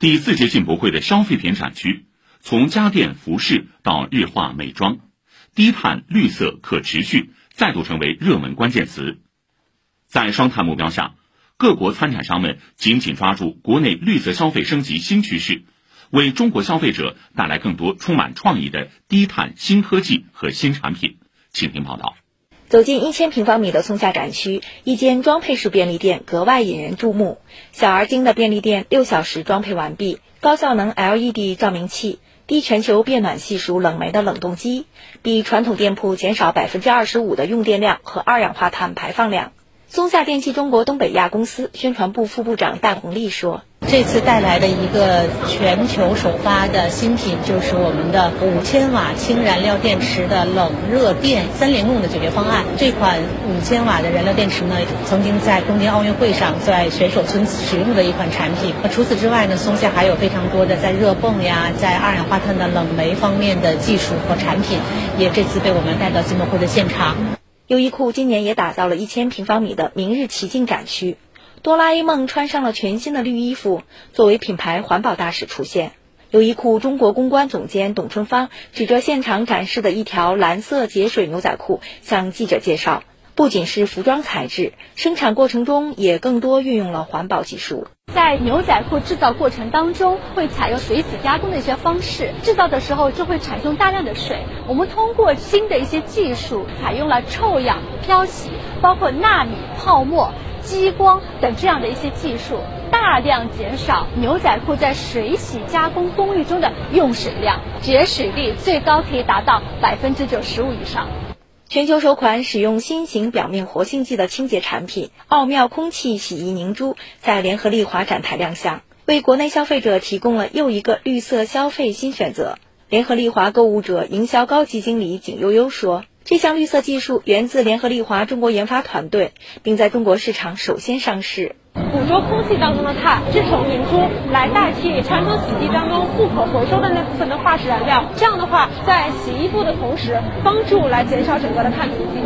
第四届进博会的消费品展区，从家电、服饰到日化美妆，低碳、绿色、可持续再度成为热门关键词。在双碳目标下，各国参展商们紧紧抓住国内绿色消费升级新趋势，为中国消费者带来更多充满创意的低碳新科技和新产品。请听报道。走进一千平方米的松下展区，一间装配式便利店格外引人注目。小而精的便利店六小时装配完毕，高效能 LED 照明器，低全球变暖系数冷媒的冷冻机，比传统店铺减少百分之二十五的用电量和二氧化碳排放量。松下电器中国东北亚公司宣传部副部长戴红丽说。这次带来的一个全球首发的新品，就是我们的五千瓦氢燃料电池的冷热电三联用的解决方案。这款五千瓦的燃料电池呢，曾经在东京奥运会上在选手村使用的一款产品。除此之外呢，松下还有非常多的在热泵呀，在二氧化碳的冷媒方面的技术和产品，也这次被我们带到进博会的现场。优衣库今年也打造了一千平方米的明日奇境展区。哆啦 A 梦穿上了全新的绿衣服，作为品牌环保大使出现。优衣库中国公关总监董春芳指着现场展示的一条蓝色节水牛仔裤，向记者介绍，不仅是服装材质，生产过程中也更多运用了环保技术。在牛仔裤制造过程当中，会采用水洗加工的一些方式，制造的时候就会产生大量的水。我们通过新的一些技术，采用了臭氧漂洗，包括纳米泡沫。激光等这样的一些技术，大量减少牛仔裤在水洗加工工艺中的用水量，节水率最高可以达到百分之九十五以上。全球首款使用新型表面活性剂的清洁产品——奥妙空气洗衣凝珠，在联合利华展台亮相，为国内消费者提供了又一个绿色消费新选择。联合利华购物者营销高级经理景悠悠说。这项绿色技术源自联合利华中国研发团队，并在中国市场首先上市。捕捉空气当中的碳，制成明珠来代替传统洗剂当中不可回收的那部分的化石燃料。这样的话，在洗衣服的同时，帮助来减少整个的碳足迹。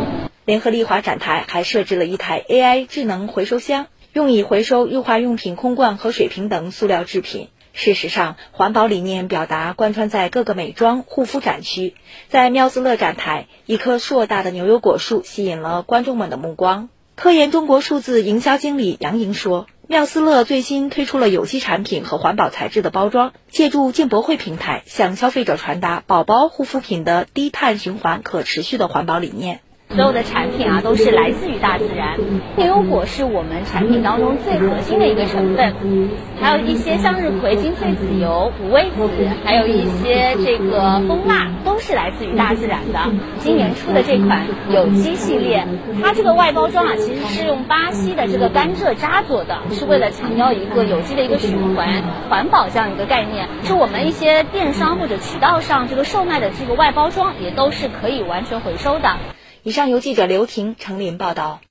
联合利华展台还设置了一台 AI 智能回收箱，用以回收日化用品空罐和水瓶等塑料制品。事实上，环保理念表达贯穿在各个美妆护肤展区。在妙思乐展台，一棵硕大的牛油果树吸引了观众们的目光。科研中国数字营销经理杨莹说：“妙思乐最新推出了有机产品和环保材质的包装，借助进博会平台，向消费者传达宝宝护肤品的低碳循环、可持续的环保理念。”所有的产品啊，都是来自于大自然。牛油果是我们产品当中最核心的一个成分，还有一些向日葵、金穗子油、五味子，还有一些这个蜂蜡，都是来自于大自然的。今年出的这款有机系列，它这个外包装啊，其实是用巴西的这个甘蔗渣做的，是为了强调一个有机的一个循环、环保这样一个概念。是我们一些电商或者渠道上这个售卖的这个外包装，也都是可以完全回收的。以上由记者刘婷、程林报道。